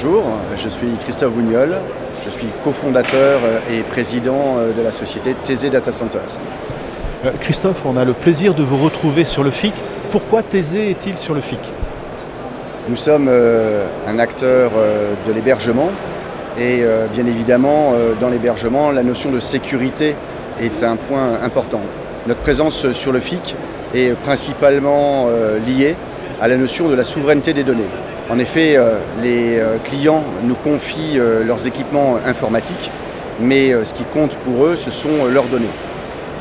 Bonjour, je suis Christophe Bougnol, je suis cofondateur et président de la société TZ Data Center. Euh, Christophe, on a le plaisir de vous retrouver sur le FIC. Pourquoi Thésée est-il sur le FIC? Nous sommes euh, un acteur euh, de l'hébergement et bien évidemment dans l'hébergement la notion de sécurité est un point important. Notre présence sur le FIC est principalement liée à la notion de la souveraineté des données. En effet, les clients nous confient leurs équipements informatiques, mais ce qui compte pour eux, ce sont leurs données.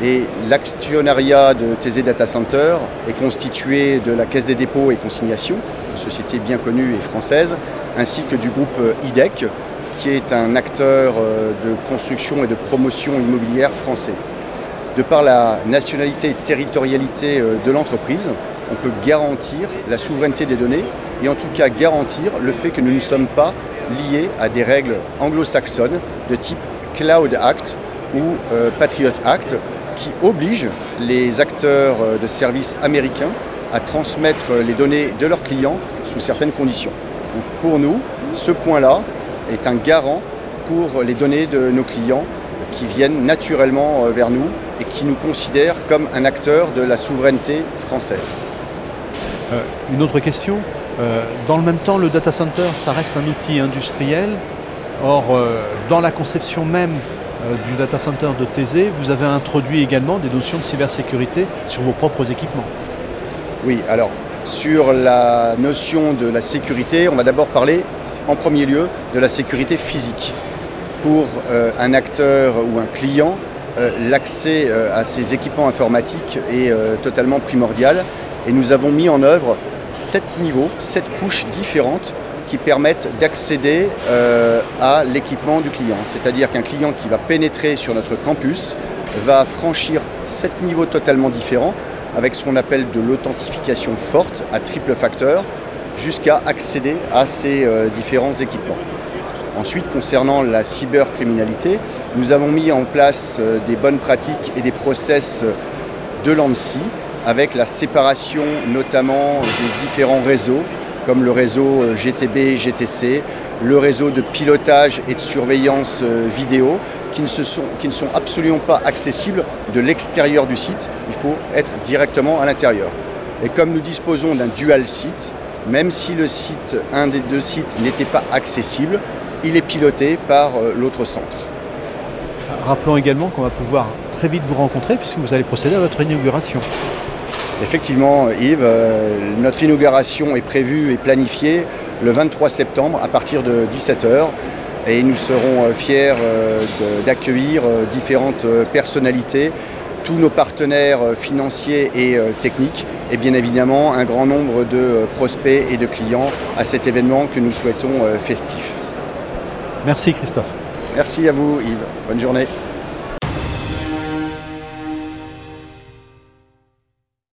Et l'actionnariat de TZ Data Center est constitué de la Caisse des dépôts et consignations, une société bien connue et française, ainsi que du groupe IDEC, qui est un acteur euh, de construction et de promotion immobilière français. De par la nationalité et territorialité euh, de l'entreprise, on peut garantir la souveraineté des données et en tout cas garantir le fait que nous ne sommes pas liés à des règles anglo-saxonnes de type Cloud Act ou euh, Patriot Act qui oblige les acteurs euh, de services américains à transmettre les données de leurs clients sous certaines conditions. pour nous, ce point-là est un garant pour les données de nos clients qui viennent naturellement euh, vers nous et qui nous considèrent comme un acteur de la souveraineté française. Euh, une autre question. dans le même temps, le data center, ça reste un outil industriel. Or, dans la conception même euh, du data center de Thésée, vous avez introduit également des notions de cybersécurité sur vos propres équipements. Oui, alors sur la notion de la sécurité, on va d'abord parler en premier lieu de la sécurité physique. Pour euh, un acteur ou un client, euh, l'accès à ces équipements informatiques est totalement primordial et nous avons mis en œuvre sept niveaux, sept couches différentes qui permettent d'accéder euh, à l'équipement du client. C'est-à-dire qu'un client qui va pénétrer sur notre campus va franchir sept niveaux totalement différents avec ce qu'on appelle de l'authentification forte à triple facteur jusqu'à accéder à ces euh, différents équipements. Ensuite, concernant la cybercriminalité, nous avons mis en place euh, des bonnes pratiques et des process de l'ANSI avec la séparation notamment des différents réseaux comme le réseau euh, GTB, GTC, le réseau de pilotage et de surveillance euh, vidéo, qui ne, sont, sont absolument pas accessibles de l'extérieur du site. Il faut être directement à l'intérieur. Et comme nous disposons d'un dual site, même si le site, un des deux sites n'était pas accessible, il est piloté par euh, l'autre centre. Rappelons également qu'on va pouvoir très vite vous rencontrer puisque vous allez procéder à votre inauguration. Effectivement, Yves, euh, notre inauguration est prévue et planifiée le 23 septembre à partir de 17h et nous serons euh, fiers euh, d'accueillir différentes personnalités, tous nos partenaires financiers et techniques et bien évidemment un grand nombre de prospects et de clients à cet événement que nous souhaitons festif. Merci Christophe. Merci à vous Yves. Bonne journée.